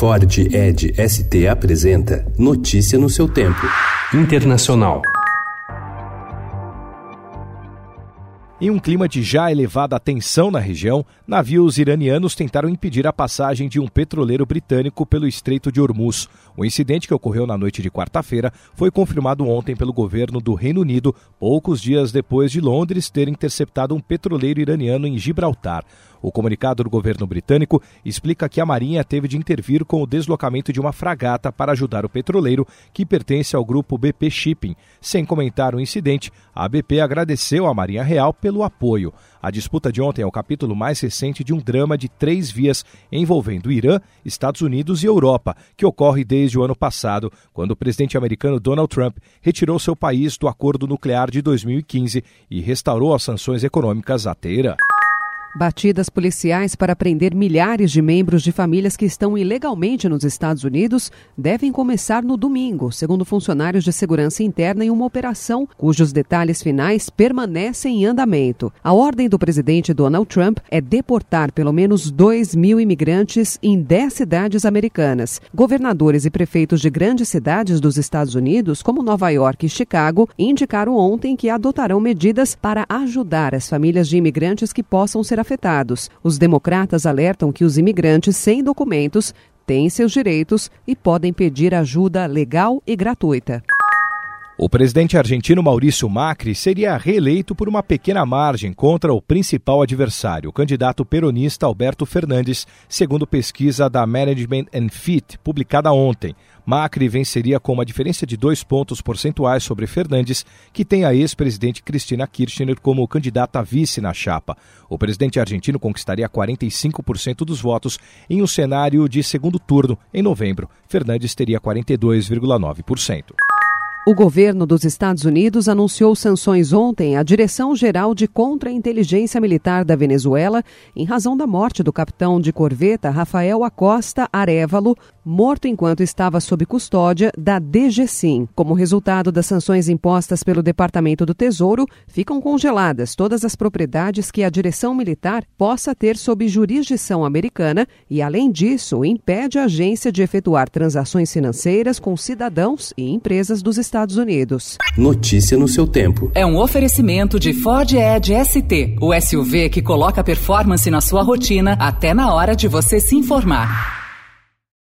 Ford Ed ST apresenta Notícia no seu tempo. Internacional. Em um clima de já elevada tensão na região, navios iranianos tentaram impedir a passagem de um petroleiro britânico pelo Estreito de Hormuz. O incidente que ocorreu na noite de quarta-feira foi confirmado ontem pelo governo do Reino Unido, poucos dias depois de Londres ter interceptado um petroleiro iraniano em Gibraltar. O comunicado do governo britânico explica que a Marinha teve de intervir com o deslocamento de uma fragata para ajudar o petroleiro, que pertence ao grupo BP Shipping. Sem comentar o incidente, a BP agradeceu à Marinha Real pelo apoio. A disputa de ontem é o capítulo mais recente de um drama de três vias envolvendo Irã, Estados Unidos e Europa, que ocorre desde o ano passado, quando o presidente americano Donald Trump retirou seu país do acordo nuclear de 2015 e restaurou as sanções econômicas à Teherã. Batidas policiais para prender milhares de membros de famílias que estão ilegalmente nos Estados Unidos devem começar no domingo, segundo funcionários de segurança interna em uma operação cujos detalhes finais permanecem em andamento. A ordem do presidente Donald Trump é deportar pelo menos 2 mil imigrantes em 10 cidades americanas. Governadores e prefeitos de grandes cidades dos Estados Unidos, como Nova York e Chicago, indicaram ontem que adotarão medidas para ajudar as famílias de imigrantes que possam ser afetados. Os democratas alertam que os imigrantes sem documentos têm seus direitos e podem pedir ajuda legal e gratuita. O presidente argentino Maurício Macri seria reeleito por uma pequena margem contra o principal adversário, o candidato peronista Alberto Fernandes, segundo pesquisa da Management and Fit, publicada ontem. Macri venceria com uma diferença de dois pontos percentuais sobre Fernandes, que tem a ex-presidente Cristina Kirchner como candidata vice na chapa. O presidente argentino conquistaria 45% dos votos em um cenário de segundo turno em novembro. Fernandes teria 42,9%. O governo dos Estados Unidos anunciou sanções ontem à Direção-Geral de Contra-Inteligência Militar da Venezuela em razão da morte do capitão de corveta Rafael Acosta Arevalo, morto enquanto estava sob custódia da DGCIM. Como resultado das sanções impostas pelo Departamento do Tesouro, ficam congeladas todas as propriedades que a direção militar possa ter sob jurisdição americana e, além disso, impede a agência de efetuar transações financeiras com cidadãos e empresas dos Estados Estados Unidos. Notícia no seu tempo. É um oferecimento de Ford Edge ST, o SUV que coloca performance na sua rotina até na hora de você se informar.